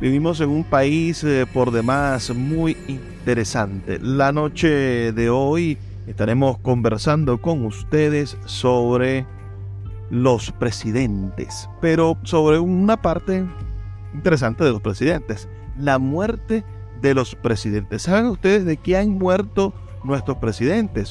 Vivimos en un país eh, por demás muy interesante. La noche de hoy estaremos conversando con ustedes sobre los presidentes, pero sobre una parte interesante de los presidentes, la muerte de los presidentes. ¿Saben ustedes de qué han muerto nuestros presidentes?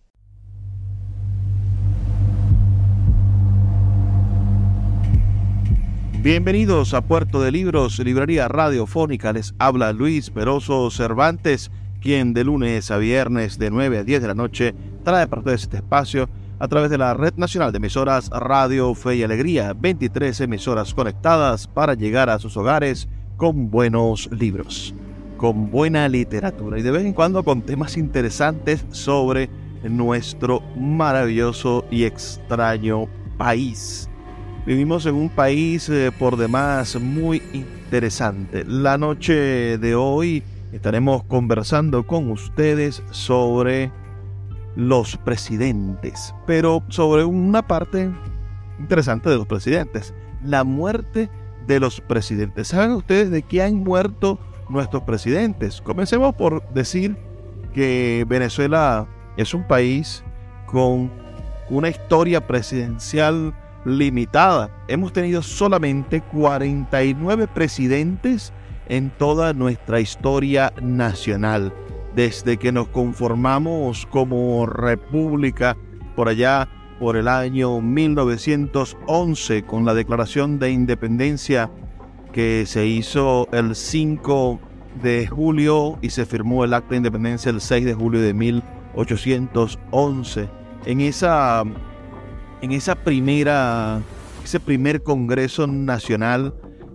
Bienvenidos a Puerto de Libros, Librería Radiofónica. Les habla Luis Peroso Cervantes, quien de lunes a viernes de 9 a 10 de la noche trae parte de este espacio a través de la Red Nacional de Emisoras Radio Fe y Alegría, 23 emisoras conectadas para llegar a sus hogares con buenos libros, con buena literatura y de vez en cuando con temas interesantes sobre nuestro maravilloso y extraño país. Vivimos en un país eh, por demás muy interesante. La noche de hoy estaremos conversando con ustedes sobre los presidentes, pero sobre una parte interesante de los presidentes, la muerte de los presidentes. ¿Saben ustedes de qué han muerto nuestros presidentes? Comencemos por decir que Venezuela es un país con una historia presidencial limitada. Hemos tenido solamente 49 presidentes en toda nuestra historia nacional. Desde que nos conformamos como república por allá por el año 1911 con la declaración de independencia que se hizo el 5 de julio y se firmó el acta de independencia el 6 de julio de 1811. En esa en esa primera, ese primer Congreso Nacional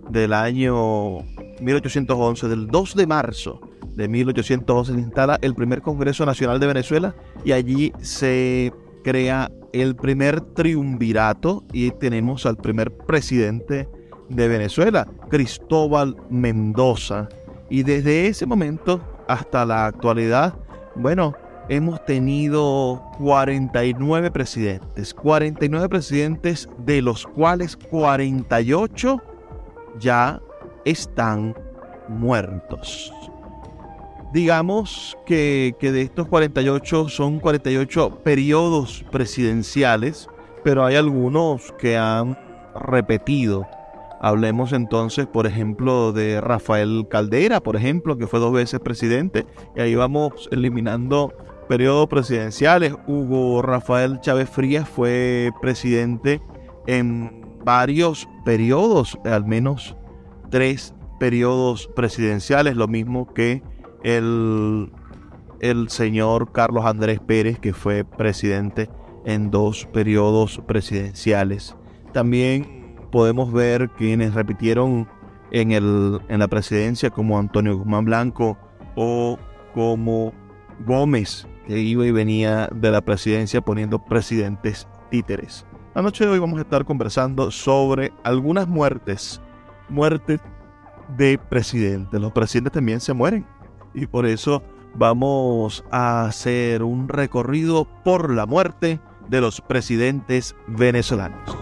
del año 1811, del 2 de marzo de 1811, se instala el primer Congreso Nacional de Venezuela y allí se crea el primer triunvirato y tenemos al primer presidente de Venezuela, Cristóbal Mendoza. Y desde ese momento hasta la actualidad, bueno, hemos tenido 49 presidentes, 49 presidentes de los cuales 48 ya están muertos. Digamos que, de estos 48 son 48 periodos presidenciales, pero hay algunos que han repetido. Hablemos entonces, por ejemplo, de Rafael Caldera, por ejemplo, que fue dos veces presidente, y ahí vamos eliminando periodos presidenciales. Hugo Rafael Chávez Frías fue presidente en varios periodos, al menos tres periodos presidenciales, lo mismo que el, el señor Carlos Andrés Pérez, que fue presidente en dos periodos presidenciales. También podemos ver quienes repitieron en, el, en la presidencia como Antonio Guzmán Blanco o como Gómez, que iba y venía de la presidencia poniendo presidentes títeres. La noche de hoy vamos a estar conversando sobre algunas muertes, muertes de presidentes. Los presidentes también se mueren y por eso vamos a hacer un recorrido por la muerte de los presidentes venezolanos.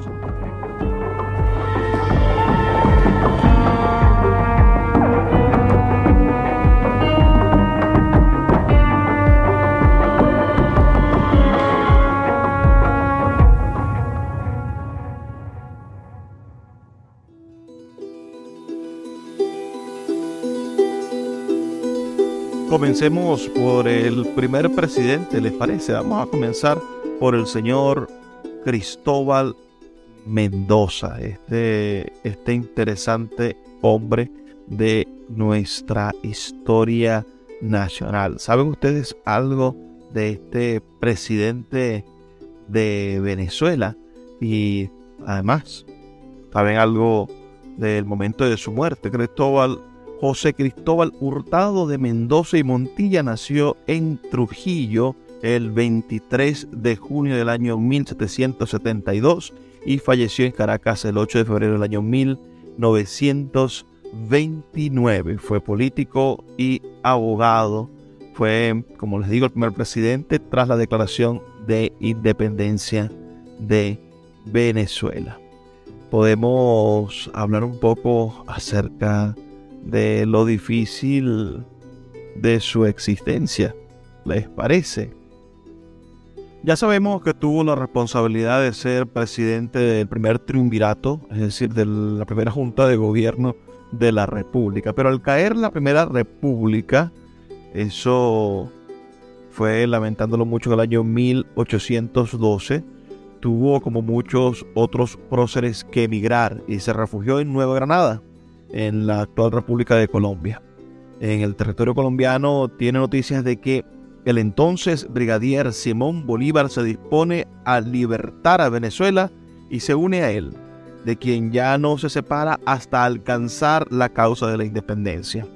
Comencemos por el primer presidente, ¿les parece? Vamos a comenzar por el señor Cristóbal Mendoza, este, este interesante hombre de nuestra historia nacional. ¿Saben ustedes algo de este presidente de Venezuela? Y además, ¿saben algo del momento de su muerte? Cristóbal José Cristóbal Hurtado de Mendoza y Montilla nació en Trujillo el 23 de junio del año 1772 y falleció en Caracas el 8 de febrero del año 1929. Fue político y abogado. Fue, como les digo, el primer presidente tras la declaración de independencia de Venezuela. Podemos hablar un poco acerca de lo difícil de su existencia. ¿Les parece? Ya sabemos que tuvo la responsabilidad de ser presidente del primer triunvirato, es decir, de la primera junta de gobierno de la República. Pero al caer la primera República, eso fue lamentándolo mucho en el año 1812, tuvo como muchos otros próceres que emigrar y se refugió en Nueva Granada en la actual República de Colombia. En el territorio colombiano tiene noticias de que el entonces brigadier Simón Bolívar se dispone a libertar a Venezuela y se une a él, de quien ya no se separa hasta alcanzar la causa de la independencia.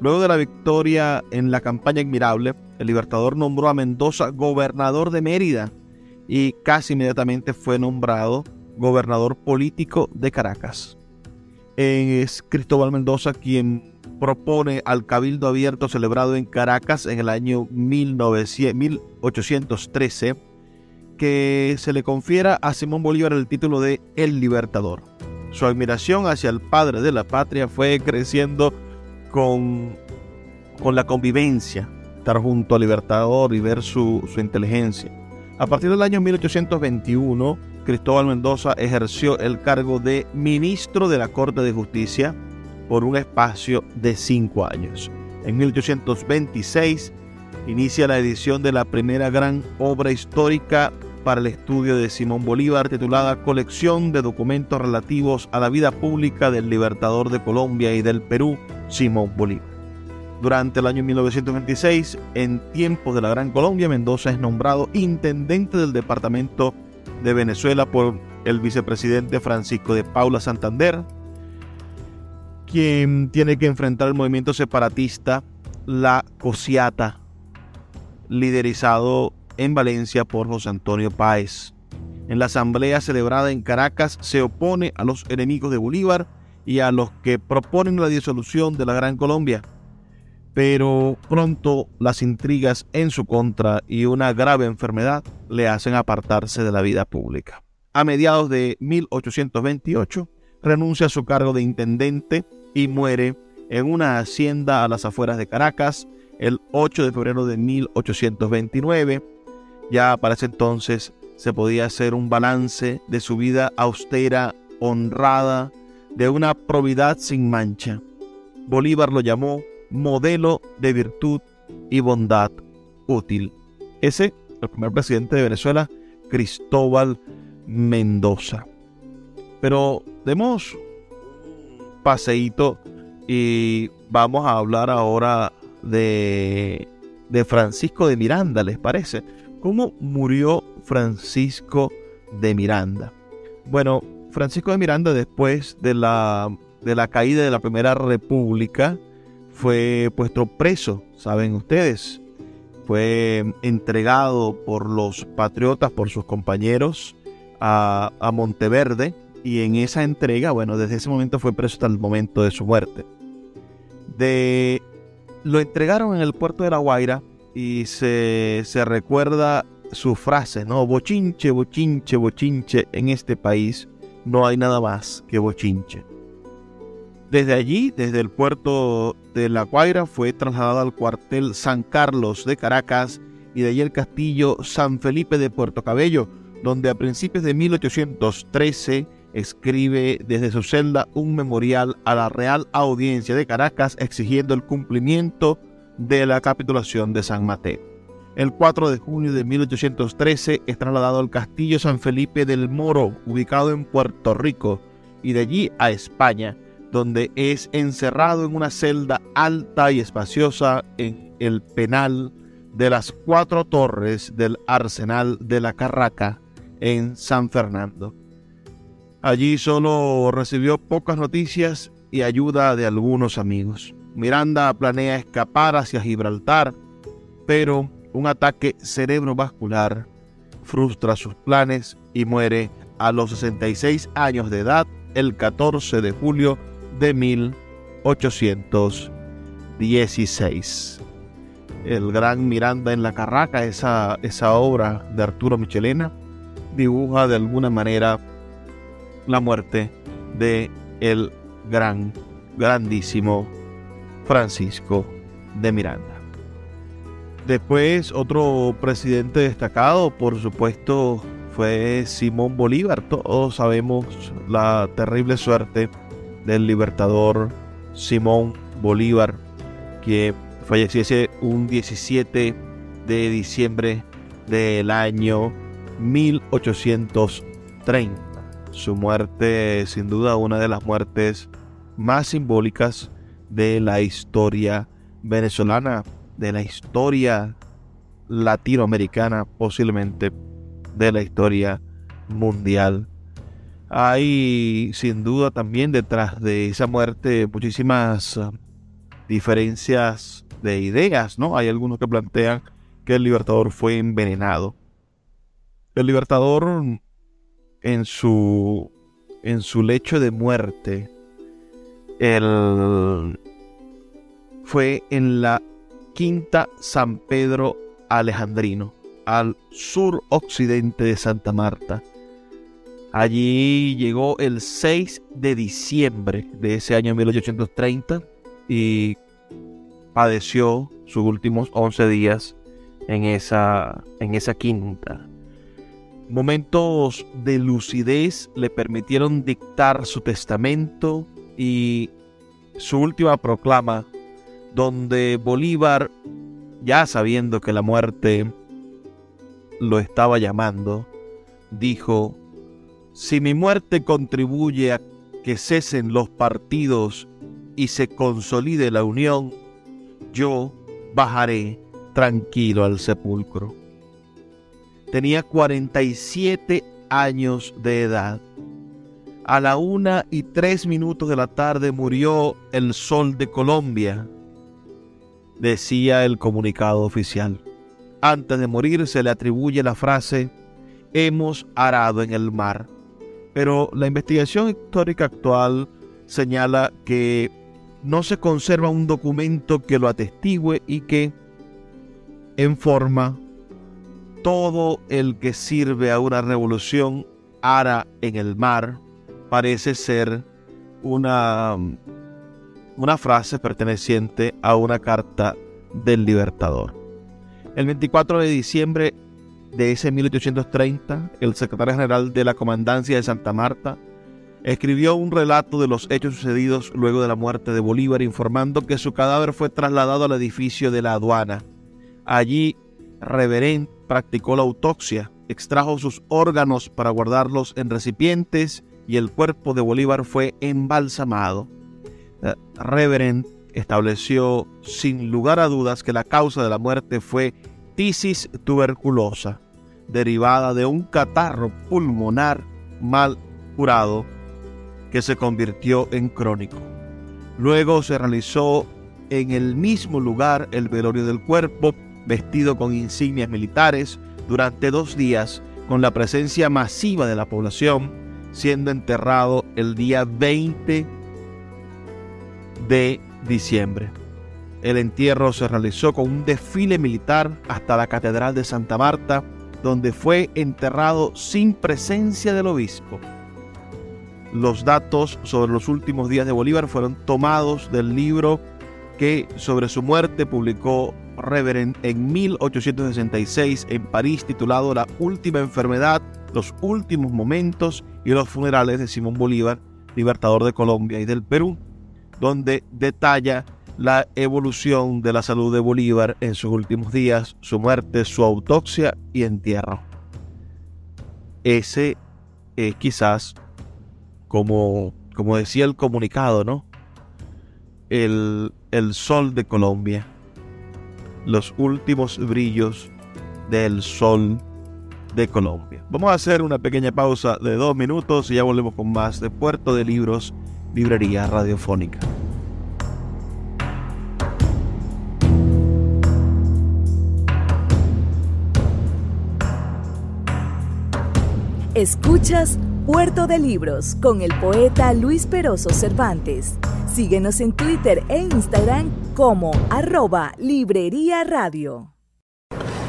Luego de la victoria en la campaña admirable, el libertador nombró a Mendoza gobernador de Mérida y casi inmediatamente fue nombrado gobernador político de Caracas es Cristóbal Mendoza quien propone al Cabildo Abierto celebrado en Caracas en el año 1813 que se le confiera a Simón Bolívar el título de El Libertador. Su admiración hacia el padre de la patria fue creciendo con, con la convivencia, estar junto al Libertador y ver su, su inteligencia. A partir del año 1821, Cristóbal Mendoza ejerció el cargo de ministro de la Corte de Justicia por un espacio de cinco años. En 1826 inicia la edición de la primera gran obra histórica para el estudio de Simón Bolívar titulada Colección de documentos relativos a la vida pública del libertador de Colombia y del Perú, Simón Bolívar. Durante el año 1926, en tiempos de la Gran Colombia, Mendoza es nombrado intendente del departamento de Venezuela por el vicepresidente Francisco de Paula Santander, quien tiene que enfrentar el movimiento separatista La Cosiata, liderizado en Valencia por José Antonio Páez. En la asamblea celebrada en Caracas se opone a los enemigos de Bolívar y a los que proponen la disolución de la Gran Colombia pero pronto las intrigas en su contra y una grave enfermedad le hacen apartarse de la vida pública. A mediados de 1828 renuncia a su cargo de intendente y muere en una hacienda a las afueras de Caracas el 8 de febrero de 1829. Ya para ese entonces se podía hacer un balance de su vida austera, honrada, de una probidad sin mancha. Bolívar lo llamó modelo de virtud y bondad útil. Ese, el primer presidente de Venezuela, Cristóbal Mendoza. Pero demos un paseíto y vamos a hablar ahora de, de Francisco de Miranda, ¿les parece? ¿Cómo murió Francisco de Miranda? Bueno, Francisco de Miranda después de la, de la caída de la Primera República, fue puesto preso, saben ustedes. Fue entregado por los patriotas, por sus compañeros, a, Monteverde. Y en esa entrega, bueno, desde ese momento fue preso hasta el momento de su muerte. Lo entregaron en el puerto de La Guaira y se, se recuerda su frase, ¿no? Bochinche, bochinche, bochinche. En este país no hay nada más que bochinche. Desde allí, desde el puerto de La Guaira, fue trasladado al cuartel San Carlos de Caracas y de allí el castillo San Felipe de Puerto Cabello, donde a principios de 1813 escribe desde su celda un memorial a la Real Audiencia de Caracas exigiendo el cumplimiento de la capitulación de San Mateo. El 4 de junio de 1813 es trasladado al Castillo San Felipe del Moro, ubicado en Puerto Rico, y de allí a España, donde es encerrado en una celda alta y espaciosa en el penal de las cuatro torres del Arsenal de la Carraca en San Fernando. Allí solo recibió pocas noticias y ayuda de algunos amigos. Miranda planea escapar hacia Gibraltar, pero un ataque cerebrovascular frustra sus planes y muere a los 66 años de edad el 14 de julio de 1816. El gran Miranda en la Carraca, esa, esa obra de Arturo Michelena, dibuja de alguna manera la muerte de el gran, grandísimo Francisco de Miranda. Después, otro presidente destacado, por supuesto, fue Simón Bolívar. Todos sabemos la terrible suerte del libertador Simón Bolívar, que falleciese un 17 de diciembre del año 1830. Su muerte, sin duda, una de las muertes más simbólicas de la historia venezolana, de la historia latinoamericana, posiblemente de la historia mundial. Hay sin duda también detrás de esa muerte muchísimas uh, diferencias de ideas, ¿no? Hay algunos que plantean que el libertador fue envenenado. El libertador en su en su lecho de muerte el, fue en la Quinta San Pedro Alejandrino, al sur occidente de Santa Marta. Allí llegó el 6 de diciembre de ese año 1830 y padeció sus últimos 11 días en esa, en esa quinta. Momentos de lucidez le permitieron dictar su testamento y su última proclama, donde Bolívar, ya sabiendo que la muerte lo estaba llamando, dijo, si mi muerte contribuye a que cesen los partidos y se consolide la unión, yo bajaré tranquilo al sepulcro. Tenía 47 años de edad a la una y tres minutos de la tarde murió el sol de Colombia, decía el comunicado oficial. Antes de morir se le atribuye la frase, hemos arado en el mar. Pero la investigación histórica actual señala que no se conserva un documento que lo atestigue y que, en forma, todo el que sirve a una revolución ara en el mar, parece ser una, una frase perteneciente a una carta del libertador. El 24 de diciembre de ese 1830, el secretario general de la Comandancia de Santa Marta escribió un relato de los hechos sucedidos luego de la muerte de Bolívar, informando que su cadáver fue trasladado al edificio de la aduana. Allí, Reverén practicó la autopsia, extrajo sus órganos para guardarlos en recipientes y el cuerpo de Bolívar fue embalsamado. Eh, Reverend estableció sin lugar a dudas que la causa de la muerte fue tisis tuberculosa, derivada de un catarro pulmonar mal curado que se convirtió en crónico. Luego se realizó en el mismo lugar el velorio del cuerpo, vestido con insignias militares, durante dos días, con la presencia masiva de la población siendo enterrado el día 20 de diciembre. El entierro se realizó con un desfile militar hasta la Catedral de Santa Marta, donde fue enterrado sin presencia del obispo. Los datos sobre los últimos días de Bolívar fueron tomados del libro que sobre su muerte publicó Reverend en 1866 en París titulado La última enfermedad, los últimos momentos y los funerales de Simón Bolívar, libertador de Colombia y del Perú, donde detalla la evolución de la salud de Bolívar en sus últimos días, su muerte, su autopsia y entierro. Ese es quizás, como, como decía el comunicado, ¿no? El, el sol de Colombia, los últimos brillos del sol de Colombia. Vamos a hacer una pequeña pausa de dos minutos y ya volvemos con más de Puerto de Libros, Librería Radiofónica. Escuchas Puerto de Libros con el poeta Luis Peroso Cervantes. Síguenos en Twitter e Instagram como arroba Librería Radio.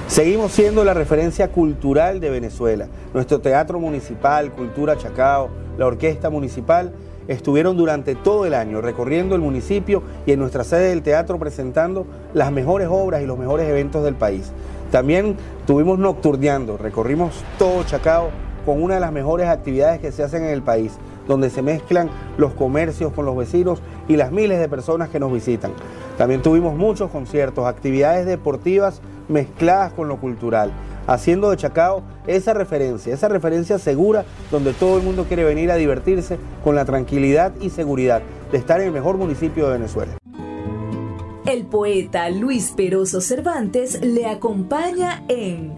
Seguimos siendo la referencia cultural de Venezuela. Nuestro teatro municipal, Cultura Chacao, la orquesta municipal estuvieron durante todo el año recorriendo el municipio y en nuestra sede del teatro presentando las mejores obras y los mejores eventos del país. También tuvimos nocturneando, recorrimos todo Chacao con una de las mejores actividades que se hacen en el país, donde se mezclan los comercios con los vecinos y las miles de personas que nos visitan. También tuvimos muchos conciertos, actividades deportivas mezcladas con lo cultural, haciendo de Chacao esa referencia, esa referencia segura donde todo el mundo quiere venir a divertirse con la tranquilidad y seguridad de estar en el mejor municipio de Venezuela. El poeta Luis Peroso Cervantes le acompaña en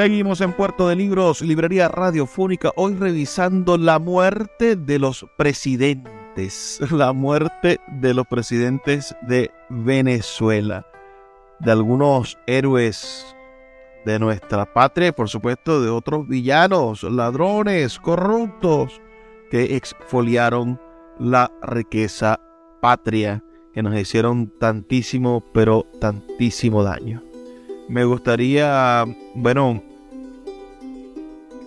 Seguimos en Puerto de Libros, Librería Radiofónica, hoy revisando la muerte de los presidentes, la muerte de los presidentes de Venezuela, de algunos héroes de nuestra patria por supuesto de otros villanos, ladrones, corruptos, que exfoliaron la riqueza patria, que nos hicieron tantísimo, pero tantísimo daño. Me gustaría, bueno,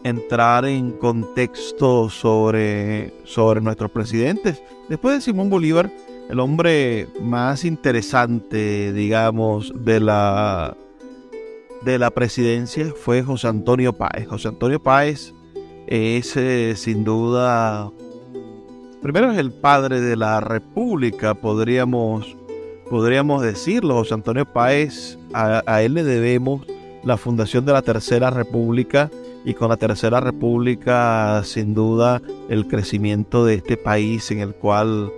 entrar en contexto sobre, sobre nuestros presidentes. Después de Simón Bolívar, el hombre más interesante, digamos, de la, de la presidencia fue José Antonio Páez. José Antonio Páez es eh, sin duda, primero es el padre de la República, podríamos podríamos decirlo. José Antonio Páez, a, él le debemos la fundación de la Tercera República y con la Tercera República sin duda el crecimiento de este país en el cual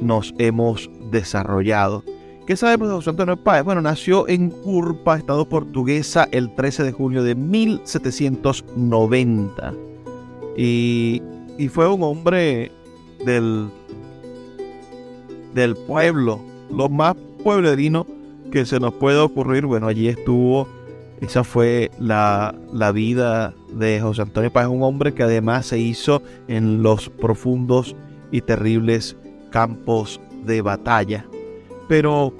nos hemos desarrollado. ¿Qué sabemos de José Antonio Páez? Bueno, nació en Curpa, Estado portuguesa, el 13 de junio de 1790 y, y fue un hombre del, del pueblo, lo más pueblerino que se nos puede ocurrir. Bueno, allí estuvo, esa fue la, vida de José Antonio Páez, un hombre que además se hizo en los profundos y terribles campos de batalla. Pero,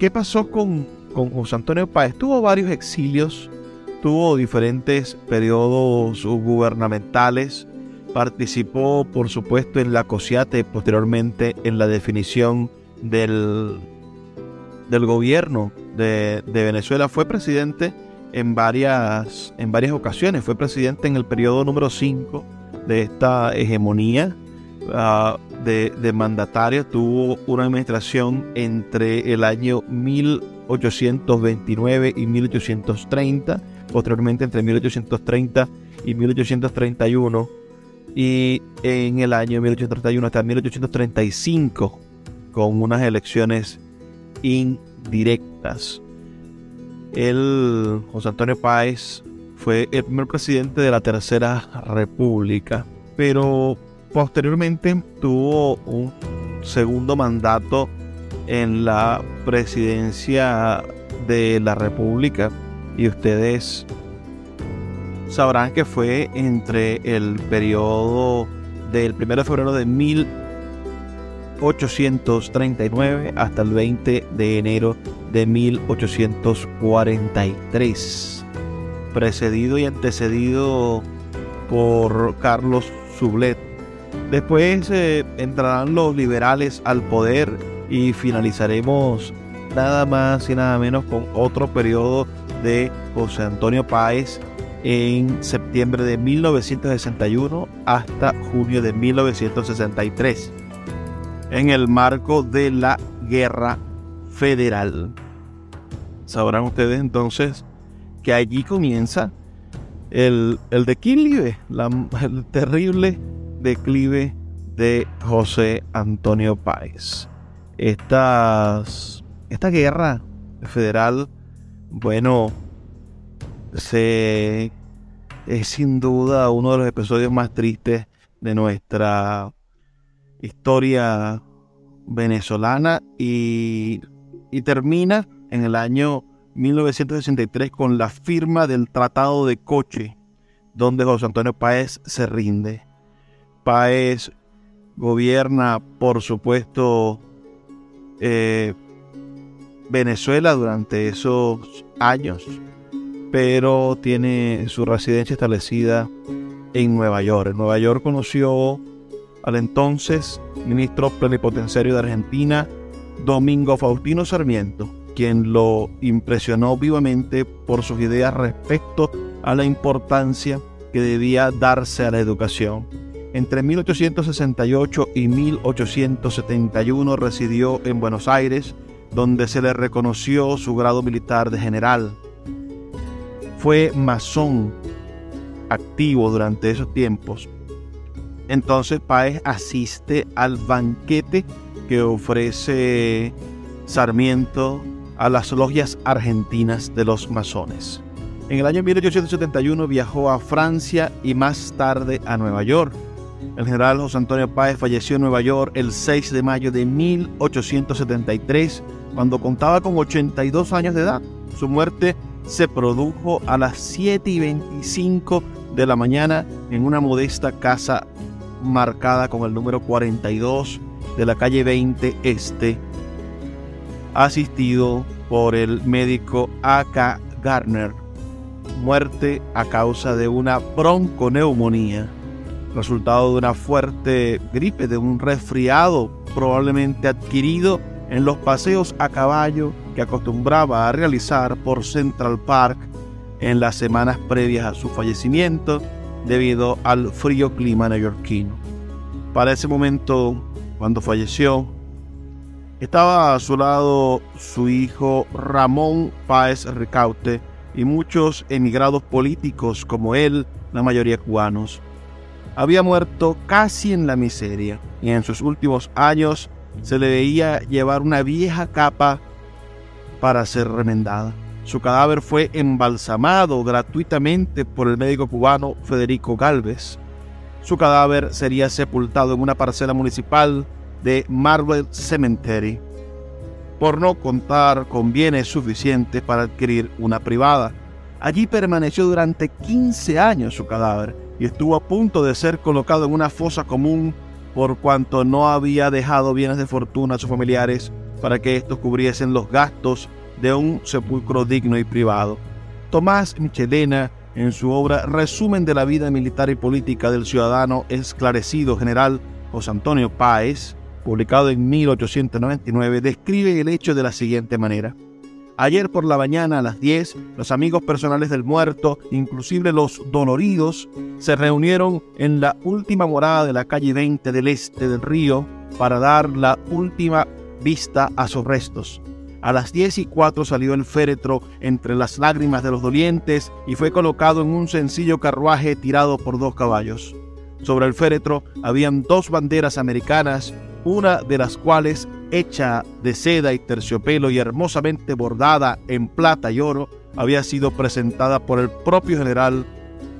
¿qué pasó con, con José Antonio Páez? Tuvo varios exilios, tuvo diferentes periodos gubernamentales, participó por supuesto en la COSIATE, posteriormente en la definición del, del gobierno de, Venezuela. Fue presidente en varias, en varias ocasiones. Fue presidente en el periodo número 5 de esta hegemonía ah, de, de mandatario. Tuvo una administración entre el año 1829 y 1830. Posteriormente, entre 1830 y 1831, y en el año 1831 hasta 1835 con unas elecciones indirectas. El José Antonio Páez fue el primer presidente de la Tercera República, pero posteriormente tuvo un segundo mandato en la presidencia de la República. Y ustedes sabrán que fue entre el periodo del 1 de febrero de 1839 hasta el 20 de enero de 1843, precedido y antecedido por Carlos Sublet. Después eh, entrarán los liberales al poder y finalizaremos nada más y nada menos con otro periodo de José Antonio Páez en septiembre de 1961 hasta junio de 1963, en el marco de la Guerra Federal. Sabrán ustedes entonces que allí comienza el, declive, el terrible declive de José Antonio Páez. Esta guerra federal, bueno, se, es sin duda uno de los episodios más tristes de nuestra historia venezolana y, y termina en el año 1963 con la firma del Tratado de Coche, donde José Antonio Páez se rinde. Páez gobierna, por supuesto, eh, Venezuela durante esos años, pero tiene su residencia establecida en Nueva York. En Nueva York conoció al entonces ministro plenipotenciario de Argentina, Domingo Faustino Sarmiento, quien lo impresionó vivamente por sus ideas respecto a la importancia que debía darse a la educación. Entre 1868 y 1871 residió en Buenos Aires, donde se le reconoció su grado militar de general. Fue masón activo durante esos tiempos. Entonces Páez asiste al banquete que ofrece Sarmiento a las logias argentinas de los masones. En el año 1871 viajó a Francia y más tarde a Nueva York el general José Antonio Páez falleció en Nueva York el 6 de mayo de 1873, cuando contaba con 82 años de edad. Su muerte se produjo a las 7 y 25 de la mañana en una modesta casa marcada con el número 42 de la calle 20 Este, asistido por el médico A.K. Garner. Muerte a causa de una bronconeumonía resultado de una fuerte gripe, de un resfriado probablemente adquirido en los paseos a caballo que acostumbraba a realizar por Central Park en las semanas previas a su fallecimiento debido al frío clima neoyorquino. Para ese momento, cuando falleció, estaba a su lado su hijo Ramón Páez Ricaute y muchos emigrados políticos como él, la mayoría cubanos había muerto casi en la miseria y en sus últimos años se le veía llevar una vieja capa para ser remendada. Su cadáver fue embalsamado gratuitamente por el médico cubano Federico Galvez. Su cadáver sería sepultado en una parcela municipal de Marble Cemetery, por no contar con bienes suficientes para adquirir una privada. Allí permaneció durante 15 años su cadáver y estuvo a punto de ser colocado en una fosa común por cuanto no había dejado bienes de fortuna a sus familiares para que estos cubriesen los gastos de un sepulcro digno y privado. Tomás Michelena, en su obra Resumen de la vida militar y política del ciudadano esclarecido general José Antonio Páez, publicado en 1899, describe el hecho de la siguiente manera. Ayer por la mañana a las 10, los amigos personales del muerto, inclusive los doloridos, se reunieron en la última morada de la calle 20 del este del río para dar la última vista a sus restos. A las 10 y 4 salió el féretro entre las lágrimas de los dolientes y fue colocado en un sencillo carruaje tirado por dos caballos. Sobre el féretro habían dos banderas americanas, una de las cuales, hecha de seda y terciopelo y hermosamente bordada en plata y oro, había sido presentada por el propio general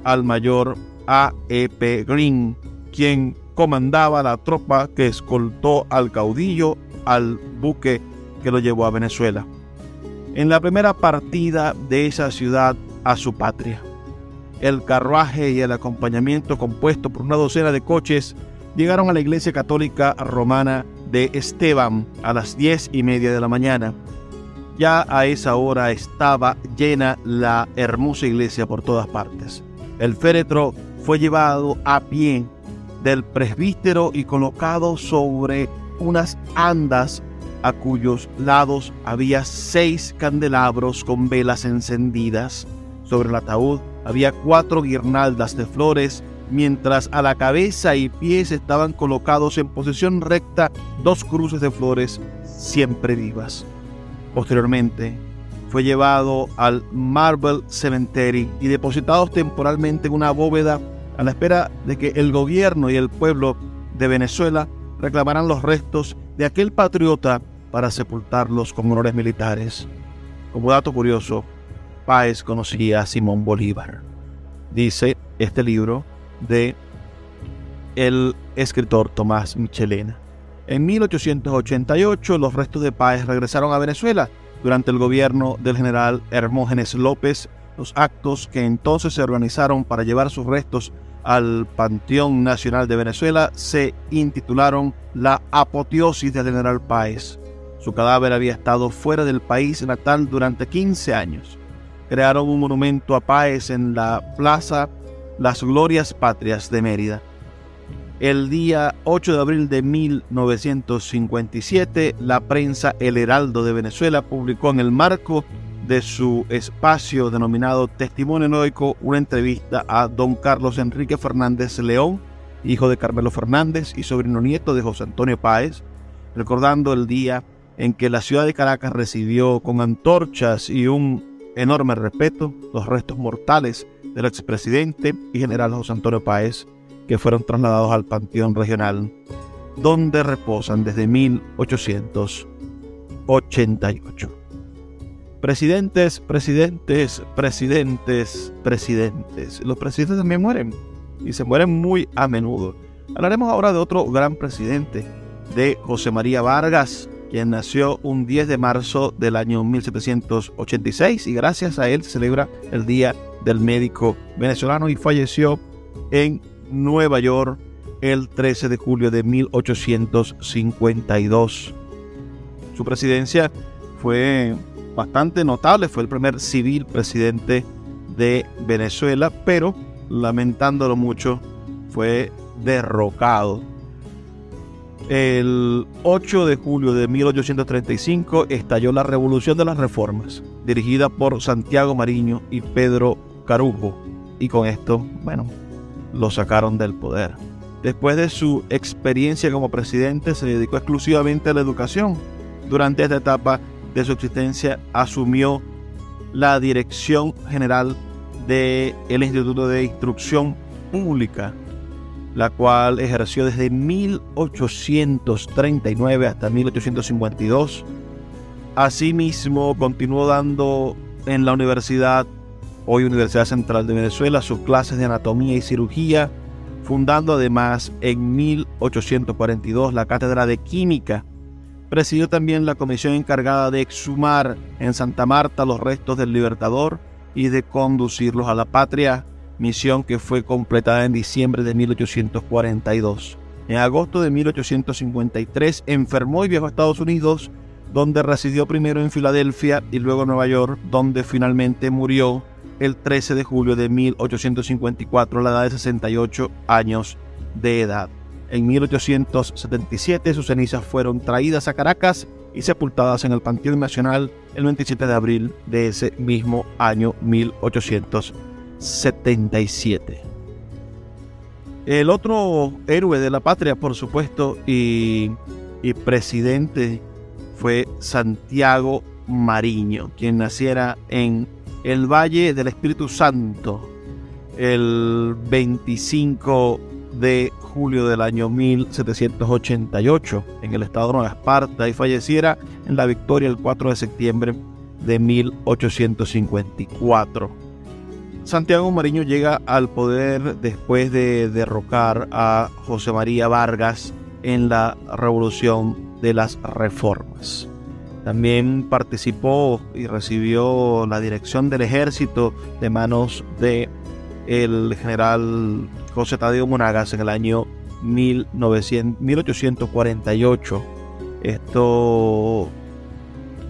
al mayor A. E. P. Green, quien comandaba la tropa que escoltó al caudillo al buque que lo llevó a Venezuela. En la primera partida de esa ciudad a su patria, el carruaje y el acompañamiento compuesto por una docena de coches llegaron a la iglesia católica romana de Esteban a las diez y media de la mañana. Ya a esa hora estaba llena la hermosa iglesia por todas partes. El féretro fue llevado a pie del presbítero y colocado sobre unas andas a cuyos lados había seis candelabros con velas encendidas. Sobre el ataúd había cuatro guirnaldas de flores, mientras a la cabeza y pies estaban colocados en posición recta dos cruces de flores siempre vivas. Posteriormente, fue llevado al Marble Cemetery y depositados temporalmente en una bóveda a la espera de que el gobierno y el pueblo de Venezuela reclamaran los restos de aquel patriota para sepultarlos con honores militares. Como dato curioso, Páez conocía a Simón Bolívar. Dice este libro de el escritor Tomás Michelena. En 1888 los restos de Páez regresaron a Venezuela durante el gobierno del general Hermógenes López. Los actos que entonces se organizaron para llevar sus restos al Panteón Nacional de Venezuela se intitularon La apoteosis del general Páez. Su cadáver había estado fuera del país natal durante 15 años. Crearon un monumento a Páez en la Plaza Las Glorias Patrias de Mérida. El día 8 de abril de 1957, la prensa El Heraldo de Venezuela publicó en el marco de su espacio denominado Testimonio Heroico una entrevista a don Carlos Enrique Fernández León, hijo de Carmelo Fernández y sobrino nieto de José Antonio Páez, recordando el día en que la ciudad de Caracas recibió con antorchas y un enorme respeto los restos mortales del expresidente y general José Antonio Páez, que fueron trasladados al Panteón Regional, donde reposan desde 1888. Presidentes, presidentes, presidentes, presidentes. Los presidentes también mueren y se mueren muy a menudo. Hablaremos ahora de otro gran presidente, de José María Vargas, quien nació un 10 de marzo del año 1786 y gracias a él se celebra el Día del Médico Venezolano y falleció en Nueva York el 13 de julio de 1852. Su presidencia fue bastante notable, fue el primer civil presidente de Venezuela, pero lamentándolo mucho, fue derrocado el 8 de julio de 1835 estalló la Revolución de las Reformas, dirigida por Santiago Mariño y Pedro Carujo, y con esto, bueno, lo sacaron del poder. Después de su experiencia como presidente, se dedicó exclusivamente a la educación. Durante esta etapa de su existencia, asumió la dirección general del Instituto de Instrucción Pública la cual ejerció desde 1839 hasta 1852. Asimismo, continuó dando en la universidad, hoy Universidad Central de Venezuela, sus clases de anatomía y cirugía, fundando además en 1842 la Cátedra de Química. Presidió también la comisión encargada de exhumar en Santa Marta los restos del Libertador y de conducirlos a la patria misión que fue completada en diciembre de 1842. En agosto de 1853 enfermó y viajó a Estados Unidos, donde residió primero en Filadelfia y luego en Nueva York, donde finalmente murió el 13 de julio de 1854 a la edad de 68 años de edad. En 1877 sus cenizas fueron traídas a Caracas y sepultadas en el Panteón Nacional el 27 de abril de ese mismo año 1877. 77. El otro héroe de la patria, por supuesto, y, presidente fue Santiago Mariño, quien naciera en el Valle del Espíritu Santo el 25 de julio del año 1788 en el estado de Nueva Esparta y falleciera en la victoria el 4 de septiembre de 1854. Santiago Mariño llega al poder después de derrocar a José María Vargas en la Revolución de las Reformas. También participó y recibió la dirección del ejército de manos de el general José Tadeo Monagas en el año 1848. Esto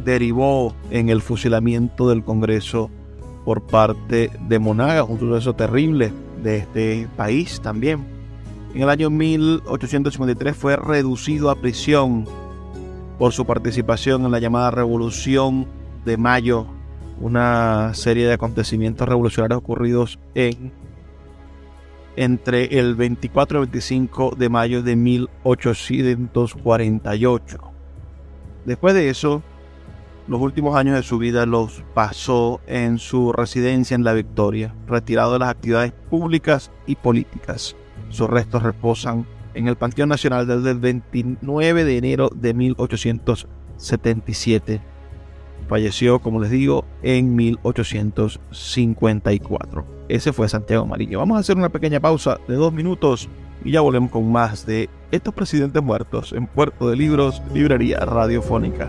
derivó en el fusilamiento del Congreso por parte de Monagas, un suceso terrible de este país también. En el año 1853 fue reducido a prisión por su participación en la llamada Revolución de Mayo, una serie de acontecimientos revolucionarios ocurridos en entre el 24 y 25 de mayo de 1848. Después de eso, los últimos años de su vida los pasó en su residencia en La Victoria, retirado de las actividades públicas y políticas. Sus restos reposan en el Panteón Nacional desde el 29 de enero de 1877. Falleció, como les digo, en 1854. Ese fue Santiago Amarillo. Vamos a hacer una pequeña pausa de dos minutos y ya volvemos con más de estos presidentes muertos en Puerto de Libros, Librería Radiofónica.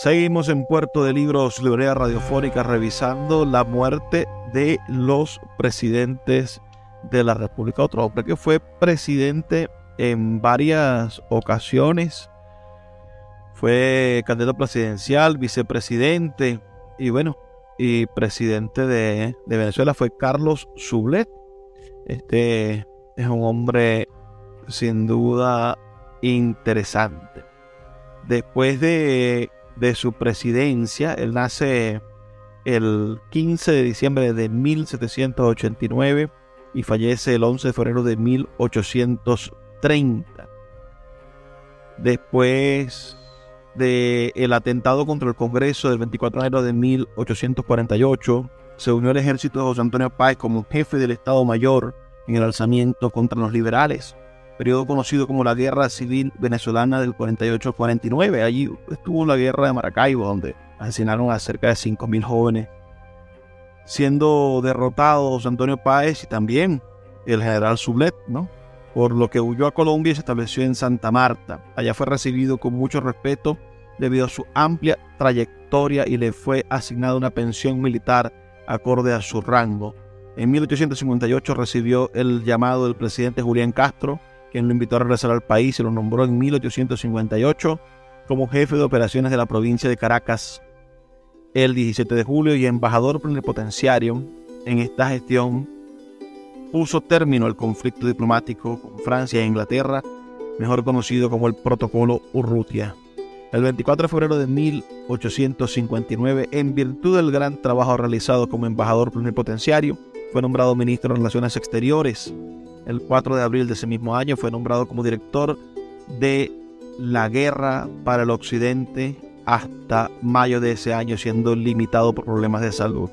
Seguimos en Puerto de Libros, Librería Radiofónica, revisando la muerte de los presidentes de la República. Otro hombre que fue presidente en varias ocasiones. Fue candidato presidencial, vicepresidente y bueno, y presidente de, de Venezuela fue Carlos Sublet. Este es un hombre sin duda interesante. Después de de su presidencia. Él nace el 15 de diciembre de 1789 y fallece el 11 de febrero de 1830. Después del el atentado contra el Congreso del 24 de enero de 1848, se unió al ejército de José Antonio Páez como jefe del Estado Mayor en el alzamiento contra los liberales periodo conocido como la Guerra Civil Venezolana del 48-49. Allí estuvo la guerra de Maracaibo, donde asesinaron a cerca de 5.000 jóvenes, siendo derrotados Antonio Páez y también el general Sublet, ¿no? por lo que huyó a Colombia y se estableció en Santa Marta. Allá fue recibido con mucho respeto debido a su amplia trayectoria y le fue asignada una pensión militar acorde a su rango. En 1858 recibió el llamado del presidente Julián Castro, quien lo invitó a regresar al país y lo nombró en 1858 como jefe de operaciones de la provincia de Caracas el 17 de julio y embajador plenipotenciario en esta gestión puso término al conflicto diplomático con Francia e Inglaterra, mejor conocido como el Protocolo Urrutia. El 24 de febrero de 1859, en virtud del gran trabajo realizado como embajador plenipotenciario, fue nombrado ministro de Relaciones Exteriores. El 4 de abril de ese mismo año fue nombrado como director de la Guerra para el Occidente hasta mayo de ese año, siendo limitado por problemas de salud.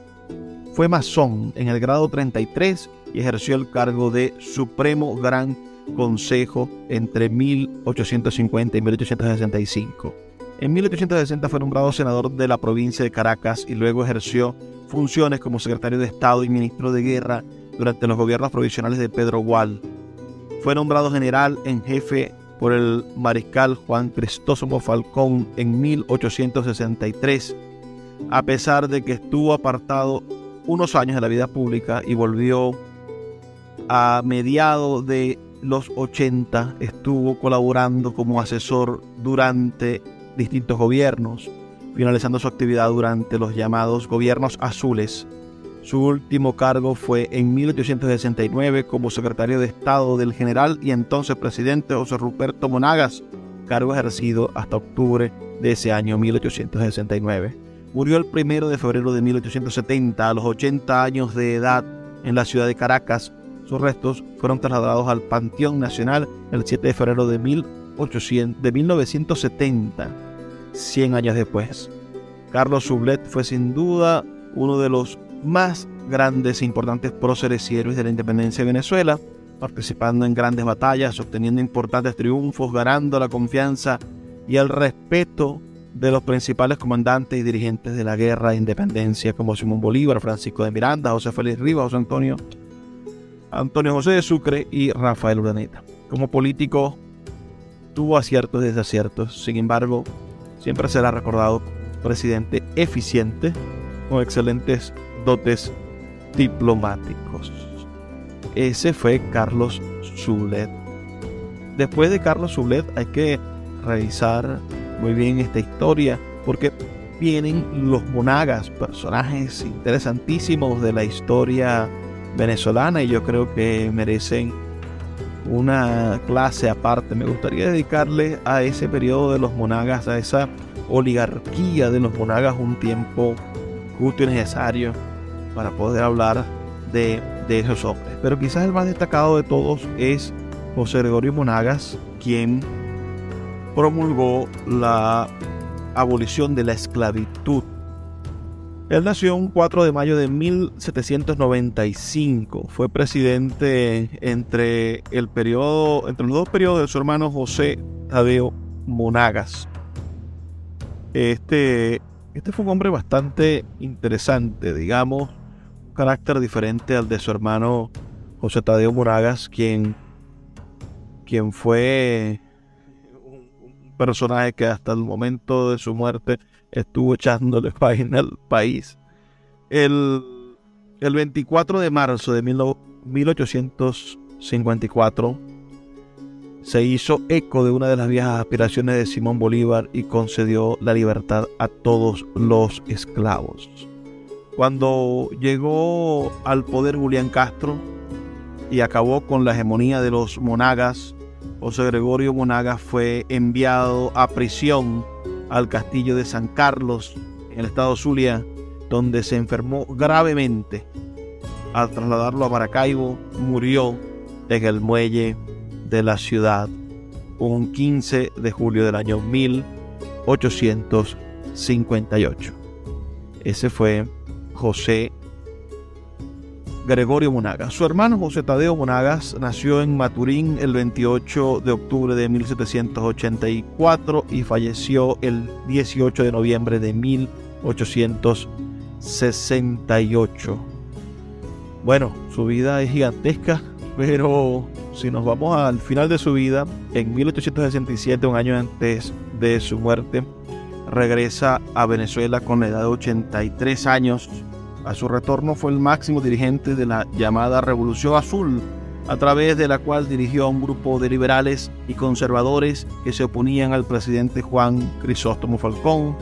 Fue masón en el grado 33 y ejerció el cargo de Supremo Gran Consejo entre 1850 y 1865. En 1860 fue nombrado senador de la provincia de Caracas y luego ejerció funciones como secretario de Estado y ministro de Guerra durante los gobiernos provisionales de Pedro Gual. Fue nombrado general en jefe por el mariscal Juan Cristóstomo Falcón en 1863, a pesar de que estuvo apartado unos años de la vida pública y volvió a mediados de los 80, estuvo colaborando como asesor durante distintos gobiernos, finalizando su actividad durante los llamados gobiernos azules. Su último cargo fue en 1869 como secretario de Estado del general y entonces presidente José Ruperto Monagas, cargo ejercido hasta octubre de ese año 1869. Murió el primero de febrero de 1870 a los 80 años de edad en la ciudad de Caracas. Sus restos fueron trasladados al Panteón Nacional el 7 de febrero de, 1800, de 1970, 100 años después. Carlos Sublet fue sin duda uno de los más grandes e importantes próceres y héroes de la independencia de Venezuela, participando en grandes batallas, obteniendo importantes triunfos, ganando la confianza y el respeto de los principales comandantes y dirigentes de la guerra de independencia como Simón Bolívar, Francisco de Miranda, José Félix Rivas, José Antonio, Antonio José de Sucre y Rafael Urdaneta. Como político tuvo aciertos y desaciertos, sin embargo, siempre será recordado presidente eficiente, con excelentes diplomáticos. Ese fue Carlos Zulet. Después de Carlos Zulet hay que revisar muy bien esta historia porque vienen los monagas, personajes interesantísimos de la historia venezolana y yo creo que merecen una clase aparte. Me gustaría dedicarle a ese periodo de los monagas, a esa oligarquía de los monagas un tiempo justo y necesario para poder hablar de, de esos hombres. Pero quizás el más destacado de todos es José Gregorio Monagas, quien promulgó la abolición de la esclavitud. Él nació un 4 de mayo de 1795. Fue presidente entre el periodo, entre los dos periodos de su hermano José Tadeo Monagas. Este, este fue un hombre bastante interesante, digamos, carácter diferente al de su hermano José Tadeo Moragas, quien, quien fue un personaje que hasta el momento de su muerte estuvo echándole página al país. El, el 24 de marzo de 1854 se hizo eco de una de las viejas aspiraciones de Simón Bolívar y concedió la libertad a todos los esclavos. Cuando llegó al poder Julián Castro y acabó con la hegemonía de los monagas, José Gregorio Monagas fue enviado a prisión al castillo de San Carlos en el estado Zulia, donde se enfermó gravemente. Al trasladarlo a Maracaibo, murió en el muelle de la ciudad un 15 de julio del año 1858. Ese fue José Gregorio Monagas. Su hermano José Tadeo Monagas nació en Maturín el 28 de octubre de 1784 y falleció el 18 de noviembre de 1868. Bueno, su vida es gigantesca, pero si nos vamos al final de su vida, en 1867, un año antes de su muerte, regresa a Venezuela con la edad de 83 años A su retorno fue el máximo dirigente de la llamada Revolución Azul, a través de la cual dirigió a un grupo de liberales y conservadores que se oponían al presidente Juan Crisóstomo Falcón.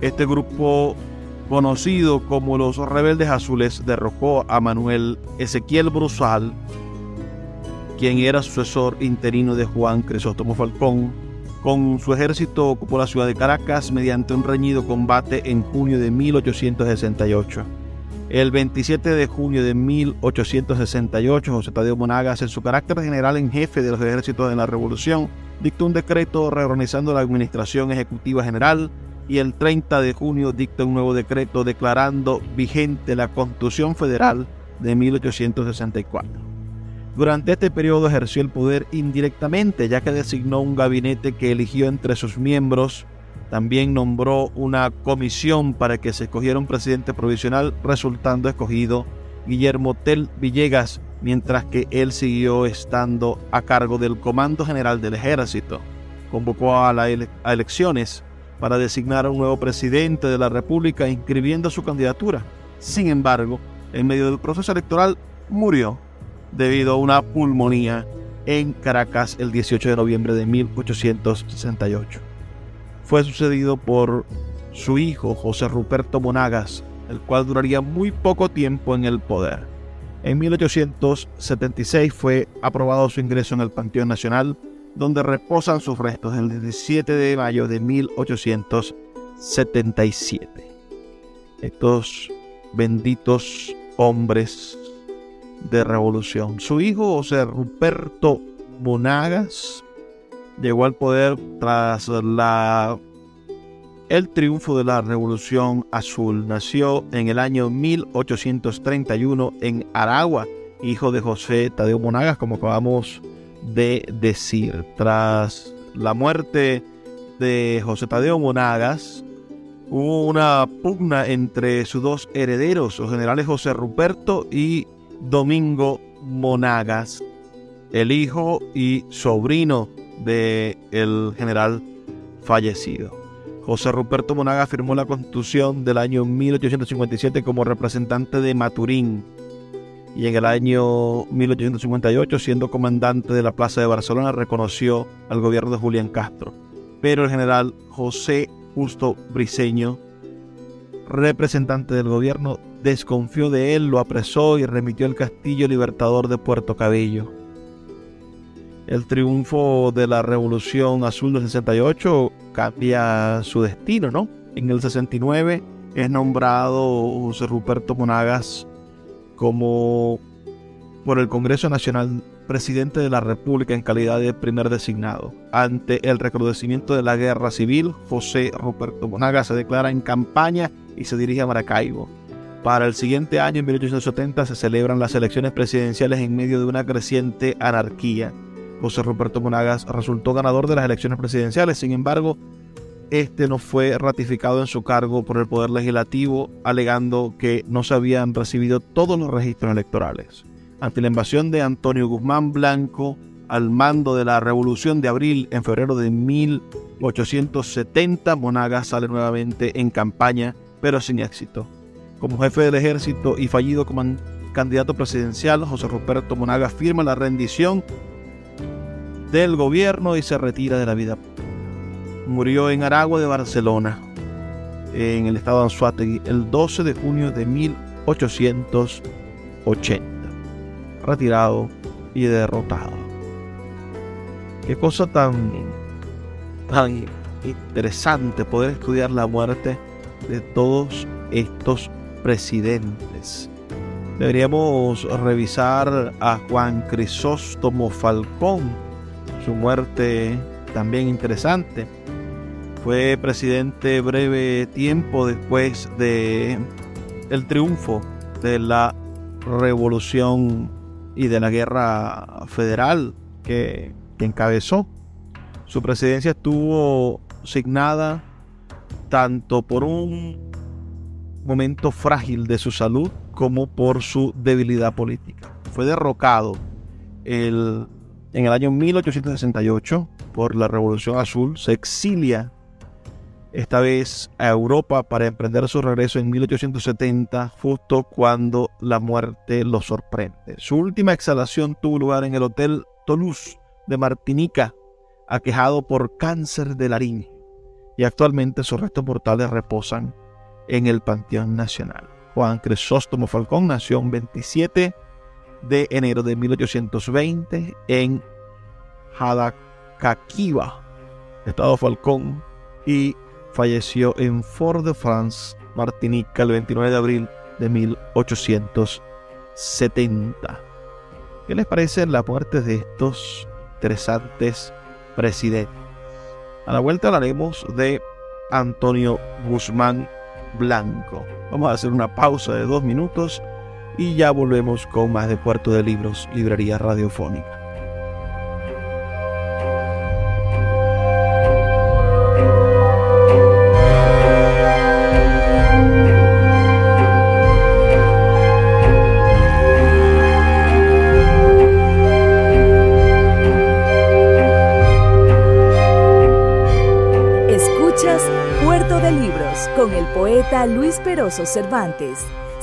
Este grupo, conocido como los Rebeldes Azules, derrocó a Manuel Ezequiel Brusal, quien era sucesor interino de Juan Crisóstomo Falcón. Con su ejército ocupó la ciudad de Caracas mediante un reñido combate en junio de 1868. El 27 de junio de 1868, José Tadeo Monagas, en su carácter general en jefe de los ejércitos de la Revolución, dictó un decreto reorganizando la Administración Ejecutiva General y el 30 de junio dicta un nuevo decreto declarando vigente la Constitución Federal de 1864. Durante este periodo ejerció el poder indirectamente, ya que designó un gabinete que eligió entre sus miembros también nombró una comisión para que se escogiera un presidente provisional, resultando escogido Guillermo Tel Villegas, mientras que él siguió estando a cargo del Comando General del Ejército. Convocó a, las elecciones para designar a un nuevo presidente de la República, inscribiendo su candidatura. Sin embargo, en medio del proceso electoral murió debido a una pulmonía en Caracas el 18 de noviembre de 1868 fue sucedido por su hijo José Ruperto Monagas, el cual duraría muy poco tiempo en el poder. En 1876 fue aprobado su ingreso en el Panteón Nacional, donde reposan sus restos el 17 de mayo de 1877. Estos benditos hombres de revolución. Su hijo José Ruperto Monagas llegó al poder tras la, el triunfo de la Revolución Azul. Nació en el año 1831 en Aragua, hijo de José Tadeo Monagas, como acabamos de decir. Tras la muerte de José Tadeo Monagas, hubo una pugna entre sus dos herederos, los generales José Ruperto y Domingo Monagas, el hijo y sobrino del el general fallecido. José Ruperto Monaga firmó la constitución del año 1857 como representante de Maturín y en el año 1858, siendo comandante de la Plaza de Barcelona, reconoció al gobierno de Julián Castro. Pero el general José Justo Briceño, representante del gobierno, desconfió de él, lo apresó y remitió al Castillo Libertador de Puerto Cabello el triunfo de la Revolución Azul del 68 cambia su destino, ¿no? En el 69 es nombrado José Ruperto Monagas como por el Congreso Nacional presidente de la República en calidad de primer designado. Ante el recrudecimiento de la guerra civil, José Ruperto Monagas se declara en campaña y se dirige a Maracaibo. Para el siguiente año, en 1870, se celebran las elecciones presidenciales en medio de una creciente anarquía. José Roberto Monagas resultó ganador de las elecciones presidenciales. Sin embargo, este no fue ratificado en su cargo por el Poder Legislativo, alegando que no se habían recibido todos los registros electorales. Ante la invasión de Antonio Guzmán Blanco al mando de la Revolución de Abril en febrero de 1870, Monagas sale nuevamente en campaña, pero sin éxito. Como jefe del ejército y fallido como candidato presidencial, José Ruperto Monagas firma la rendición del gobierno y se retira de la vida. Murió en Aragua de Barcelona, en el estado de Anzuategui, el 12 de junio de 1880. Retirado y derrotado. Qué cosa tan, tan interesante poder estudiar la muerte de todos estos presidentes. Deberíamos revisar a Juan Crisóstomo Falcón, su muerte también interesante. Fue presidente breve tiempo después de el triunfo de la revolución y de la guerra federal que, que encabezó. Su presidencia estuvo signada tanto por un momento frágil de su salud como por su debilidad política. Fue derrocado el en el año 1868, por la Revolución Azul, se exilia esta vez a Europa para emprender su regreso en 1870, justo cuando la muerte lo sorprende. Su última exhalación tuvo lugar en el Hotel Toulouse de Martinica, aquejado por cáncer de laringe, y actualmente sus restos mortales reposan en el Panteón Nacional. Juan Crisóstomo Falcón nació el 27 de enero de 1820 en Hadacaquiva, Estado Falcón, y falleció en Fort-de-France, Martinica, el 29 de abril de 1870. ¿Qué les parece la muerte de estos interesantes presidentes? A la vuelta hablaremos de Antonio Guzmán Blanco. Vamos a hacer una pausa de dos minutos y ya volvemos con más de Puerto de Libros, Librería Radiofónica. Luis Peroso Cervantes.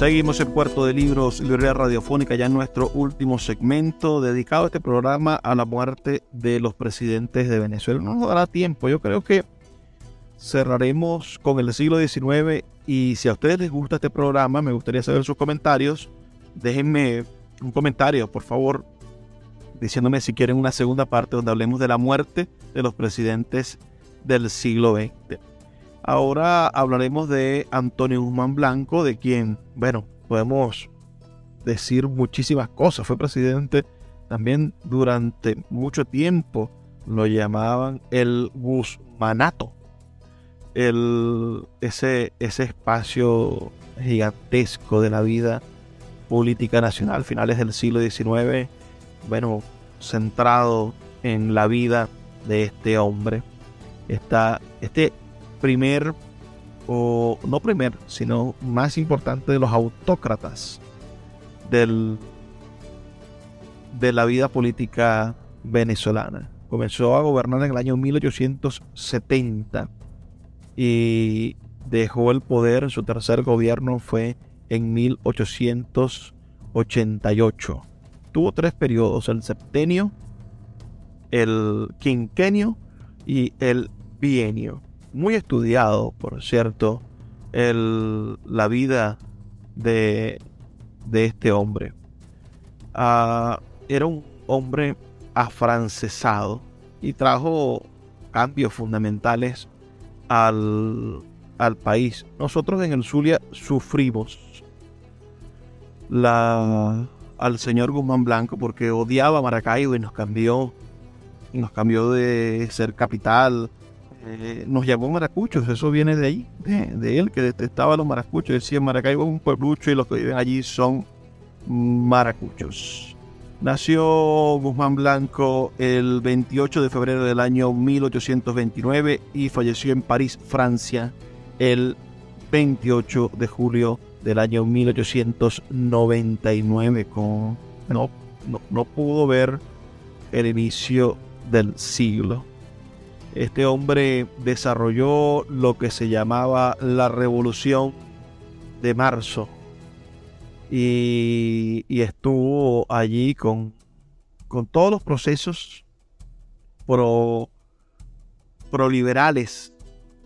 Seguimos en Puerto de Libros, Librería Radiofónica, ya en nuestro último segmento dedicado a este programa a la muerte de los presidentes de Venezuela. No nos dará tiempo, yo creo que cerraremos con el siglo XIX y si a ustedes les gusta este programa, me gustaría saber sus comentarios. Déjenme un comentario, por favor, diciéndome si quieren una segunda parte donde hablemos de la muerte de los presidentes del siglo XX. Ahora hablaremos de Antonio Guzmán Blanco, de quien, bueno, podemos decir muchísimas cosas. Fue presidente también durante mucho tiempo. Lo llamaban el Guzmanato. El, ese, ese espacio gigantesco de la vida política nacional, finales del siglo XIX, bueno, centrado en la vida de este hombre. Está, este primer, o no primer, sino más importante de los autócratas del, de la vida política venezolana. Comenzó a gobernar en el año 1870 y dejó el poder, su tercer gobierno fue en 1888. Tuvo tres periodos, el septenio, el quinquenio y el bienio muy estudiado, por cierto, el, la vida de, de este hombre. Ah, era un hombre afrancesado y trajo cambios fundamentales al, al país. Nosotros en el Zulia sufrimos la, al señor Guzmán Blanco porque odiaba Maracaibo y nos cambió, nos cambió de ser capital eh, nos llamó maracuchos, eso viene de ahí, de, él que detestaba a los maracuchos, decía Maracaibo es un pueblucho y los que viven allí son maracuchos. Nació Guzmán Blanco el 28 de febrero del año 1829 y falleció en París, Francia, el 28 de julio del año 1899. Con, no pudo ver el inicio del siglo Este hombre desarrolló lo que se llamaba la revolución de marzo. Y, estuvo allí con, con todos los procesos pro, proliberales.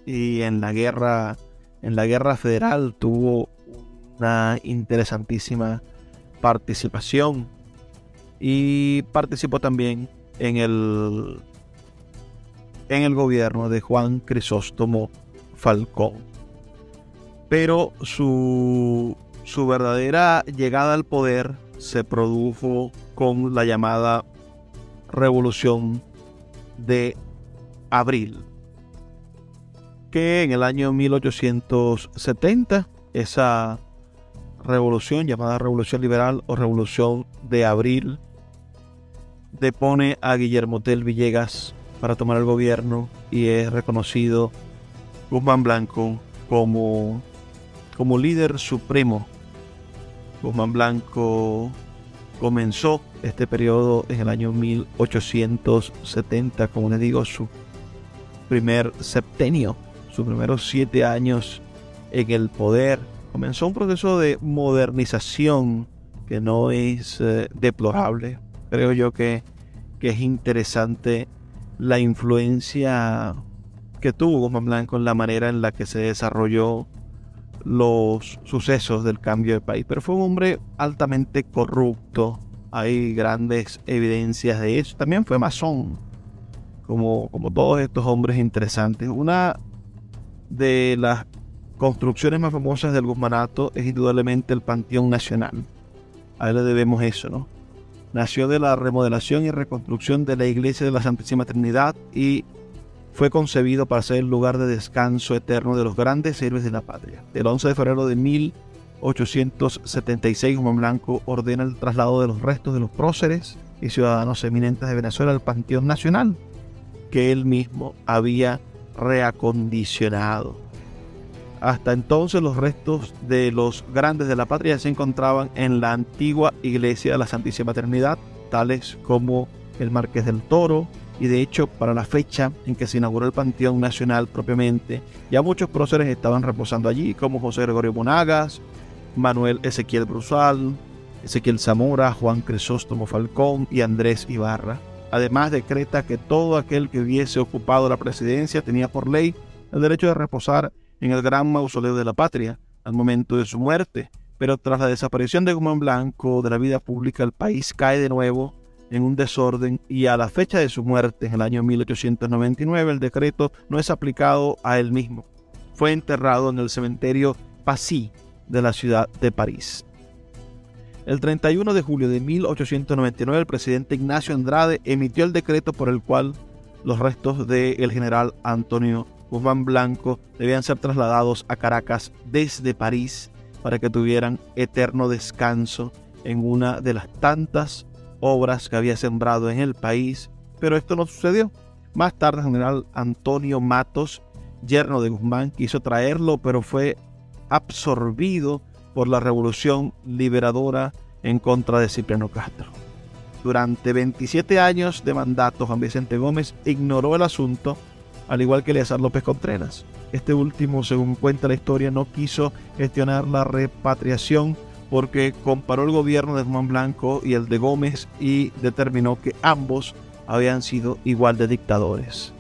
Y en la guerra en la guerra federal tuvo una interesantísima participación. Y participó también en el en el gobierno de Juan Crisóstomo Falcón. Pero su, su verdadera llegada al poder se produjo con la llamada Revolución de Abril, que en el año 1870 esa revolución llamada Revolución Liberal o Revolución de Abril depone a Guillermo Tell Villegas para tomar el gobierno y es reconocido Guzmán Blanco como, como líder supremo. Guzmán Blanco comenzó este periodo en el año 1870, como les digo, su primer septenio, sus primeros siete años en el poder. Comenzó un proceso de modernización que no es eh, deplorable. Creo yo que, que es interesante la influencia que tuvo Guzmán Blanco en la manera en la que se desarrolló los sucesos del cambio de país. Pero fue un hombre altamente corrupto. Hay grandes evidencias de eso. También fue masón, como, como todos estos hombres interesantes. Una de las construcciones más famosas del Guzmanato es indudablemente el Panteón Nacional. A él le debemos eso, ¿no? Nació de la remodelación y reconstrucción de la iglesia de la Santísima Trinidad y fue concebido para ser el lugar de descanso eterno de los grandes héroes de la patria. El 11 de febrero de 1876, Juan Blanco ordena el traslado de los restos de los próceres y ciudadanos eminentes de Venezuela al Panteón Nacional, que él mismo había reacondicionado. Hasta entonces los restos de los grandes de la patria se encontraban en la antigua iglesia de la Santísima Trinidad, tales como el Marqués del Toro, y de hecho para la fecha en que se inauguró el Panteón Nacional propiamente, ya muchos próceres estaban reposando allí, como José Gregorio Monagas, Manuel Ezequiel Brusal, Ezequiel Zamora, Juan Crisóstomo Falcón y Andrés Ibarra. Además decreta que todo aquel que hubiese ocupado la presidencia tenía por ley el derecho de reposar en el gran mausoleo de la patria al momento de su muerte, pero tras la desaparición de Guzmán Blanco de la vida pública el país cae de nuevo en un desorden y a la fecha de su muerte en el año 1899 el decreto no es aplicado a él mismo. Fue enterrado en el cementerio Passy de la ciudad de París. El 31 de julio de 1899 el presidente Ignacio Andrade emitió el decreto por el cual los restos del general Antonio Guzmán Blanco debían ser trasladados a Caracas desde París para que tuvieran eterno descanso en una de las tantas obras que había sembrado en el país, pero esto no sucedió. Más tarde el general Antonio Matos, yerno de Guzmán, quiso traerlo, pero fue absorbido por la revolución liberadora en contra de Cipriano Castro. Durante 27 años de mandato, Juan Vicente Gómez ignoró el asunto al igual que Eleazar López Contreras. Este último, según cuenta la historia, no quiso gestionar la repatriación porque comparó el gobierno de Juan Blanco y el de Gómez y determinó que ambos habían sido igual de dictadores.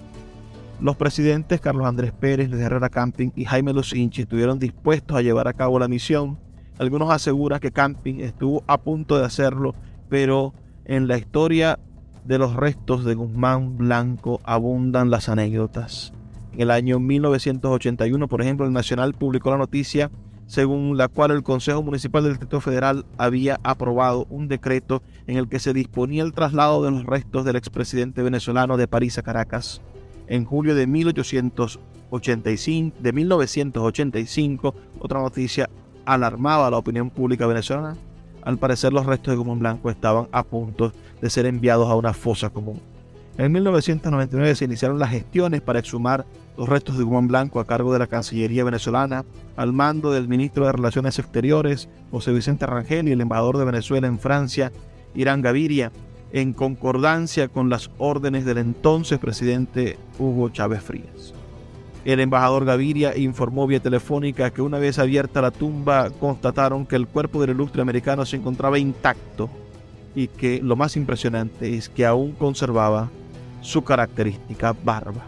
Los presidentes Carlos Andrés Pérez, Luis Herrera Camping y Jaime Lucinchi estuvieron dispuestos a llevar a cabo la misión. Algunos aseguran que Camping estuvo a punto de hacerlo, pero en la historia de los restos de Guzmán Blanco abundan las anécdotas. En el año 1981, por ejemplo, el Nacional publicó la noticia según la cual el Consejo Municipal del Distrito Federal había aprobado un decreto en el que se disponía el traslado de los restos del expresidente venezolano de París a Caracas. En julio de 1885, de 1985, otra noticia alarmaba a la opinión pública venezolana al parecer los restos de Guzmán Blanco estaban a punto de ser enviados a una fosa común. En 1999 se iniciaron las gestiones para exhumar los restos de Guzmán Blanco a cargo de la Cancillería venezolana, al mando del ministro de Relaciones Exteriores, José Vicente Rangel, y el embajador de Venezuela en Francia, Irán Gaviria. en concordancia con las órdenes del entonces presidente Hugo Chávez Frías. El embajador Gaviria informó vía telefónica que una vez abierta la tumba constataron que el cuerpo del ilustre americano se encontraba intacto y que lo más impresionante es que aún conservaba su característica barba.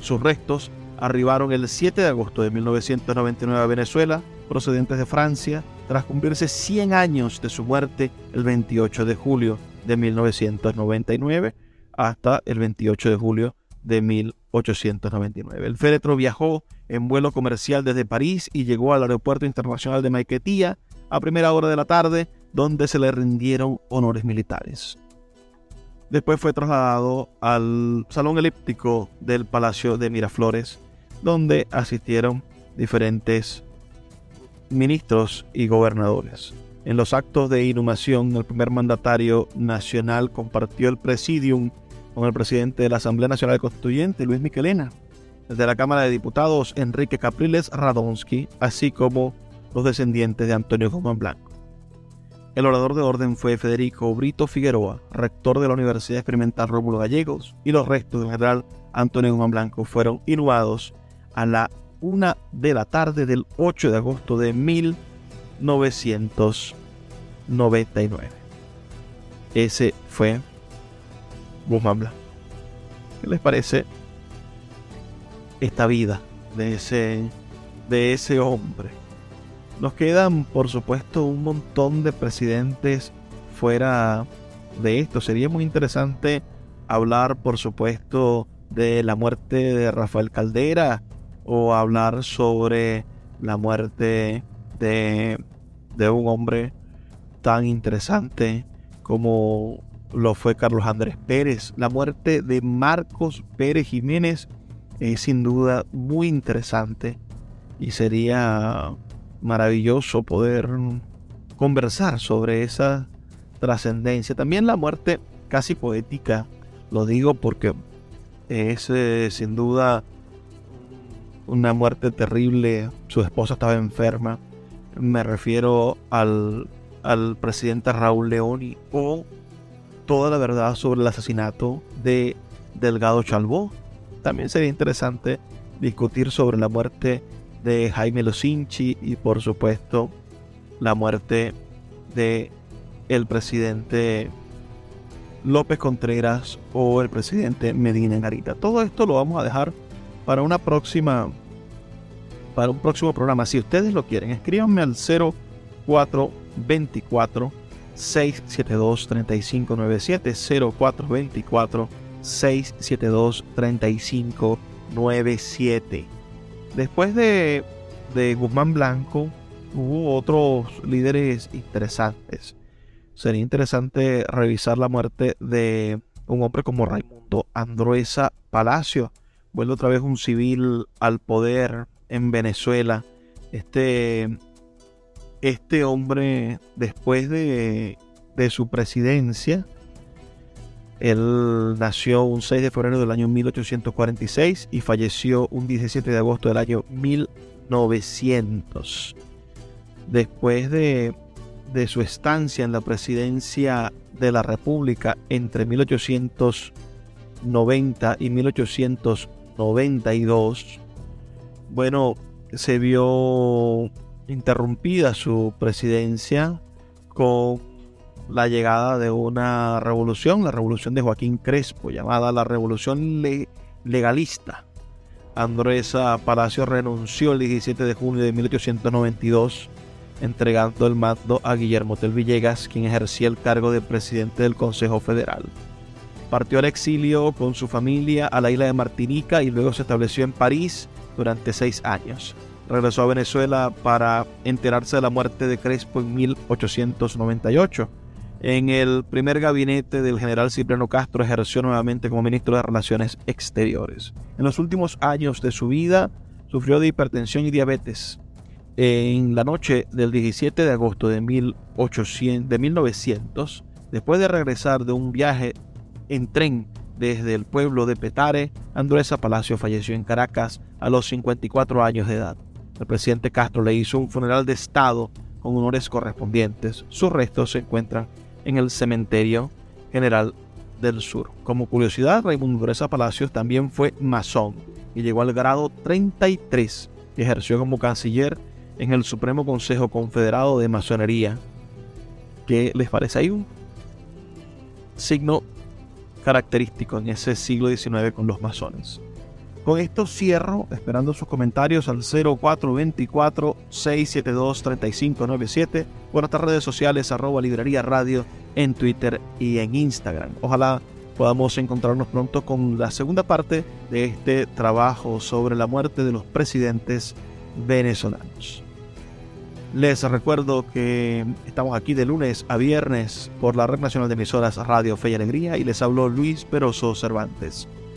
Sus restos arribaron el 7 de agosto de 1999 a Venezuela, procedentes de Francia, tras cumplirse 100 años de su muerte el 28 de julio de 1999 hasta el 28 de julio de 1899. El féretro viajó en vuelo comercial desde París y llegó al aeropuerto internacional de Maiquetía a primera hora de la tarde, donde se le rindieron honores militares. Después fue trasladado al Salón Elíptico del Palacio de Miraflores, donde asistieron diferentes ministros y gobernadores. En los actos de inhumación, el primer mandatario nacional compartió el presidium con el presidente de la Asamblea Nacional Constituyente, Luis Miquelena, desde la Cámara de Diputados, Enrique Capriles Radonsky, así como los descendientes de Antonio Guzmán Blanco. El orador de orden fue Federico Brito Figueroa, rector de la Universidad Experimental Rómulo Gallegos, y los restos del general Antonio Guzmán Blanco fueron inhumados a la una de la tarde del 8 de agosto de 1999. Ese fue Guzmán. ¿Qué les parece esta vida de ese, de ese hombre? Nos quedan, por supuesto, un montón de presidentes fuera de esto. Sería muy interesante hablar, por supuesto, de la muerte de Rafael Caldera o hablar sobre la muerte de, de un hombre tan interesante como lo fue Carlos Andrés Pérez. La muerte de Marcos Pérez Jiménez es sin duda muy interesante y sería maravilloso poder conversar sobre esa trascendencia. También la muerte casi poética, lo digo porque es eh, sin duda una muerte terrible. Su esposa estaba enferma. Me refiero al, al presidente Raúl Leoni o toda la verdad sobre el asesinato de Delgado Chalbó. También sería interesante discutir sobre la muerte de Jaime Losinchi y por supuesto la muerte de el presidente López Contreras o el presidente Medina Narita. Todo esto lo vamos a dejar para una próxima para un próximo programa. Si ustedes lo quieren, escríbanme al 0424 672 3597 0424 672 3597 Después de, Guzmán Blanco, hubo otros líderes interesantes. Sería interesante revisar la muerte de un hombre como Raimundo Androesa Palacio. Vuelve otra vez un civil al poder en Venezuela. Este, este hombre, después de, de su presidencia, él nació un 6 de febrero del año 1846 y falleció un 17 de agosto del año 1900. Después de, su estancia en la presidencia de la República entre 1890 y 1892, bueno, se vio interrumpida su presidencia con la llegada de una revolución, la revolución de Joaquín Crespo, llamada la revolución legalista. Andresa Palacio renunció el 17 de junio de 1892, entregando el mando a Guillermo Tel Villegas, quien ejercía el cargo de presidente del Consejo Federal. Partió al exilio con su familia a la isla de Martinica y luego se estableció en París durante seis años. Regresó a Venezuela para enterarse de la muerte de Crespo en 1898 en el primer gabinete del general Cipriano Castro ejerció nuevamente como ministro de Relaciones Exteriores. En los últimos años de su vida sufrió de hipertensión y diabetes. En la noche del 17 de agosto de, 1800, de 1900, después de regresar de un viaje en tren desde el pueblo de Petare, Andrés Palacio falleció en Caracas a los 54 años de edad. El presidente Castro le hizo un funeral de Estado con honores correspondientes. Sus restos se encuentran en el cementerio general del sur. Como curiosidad, Raimundo Dureza Palacios también fue masón y llegó al grado 33 y ejerció como canciller en el Supremo Consejo Confederado de Masonería. ¿Qué les parece? Hay un signo característico en ese siglo XIX con los masones. Con esto cierro, esperando sus comentarios al 0424-672-3597 o nuestras redes sociales arroba librería radio en Twitter y en Instagram. Ojalá podamos encontrarnos pronto con la segunda parte de este trabajo sobre la muerte de los presidentes venezolanos. Les recuerdo que estamos aquí de lunes a viernes por la Red Nacional de Emisoras Radio Fe y Alegría y les habló Luis Peroso Cervantes.